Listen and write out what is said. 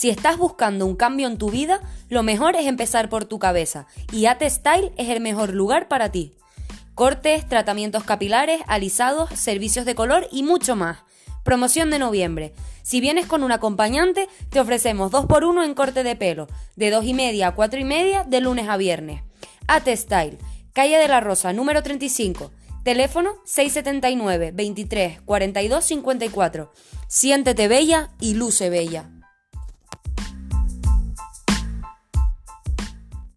Si estás buscando un cambio en tu vida, lo mejor es empezar por tu cabeza y Ate Style es el mejor lugar para ti. Cortes, tratamientos capilares, alisados, servicios de color y mucho más. Promoción de noviembre. Si vienes con un acompañante, te ofrecemos 2x1 en corte de pelo, de 2 y media a 4 y media de lunes a viernes. Ate Style, calle de la Rosa, número 35. Teléfono 679 23 42 54. Siéntete bella y luce bella.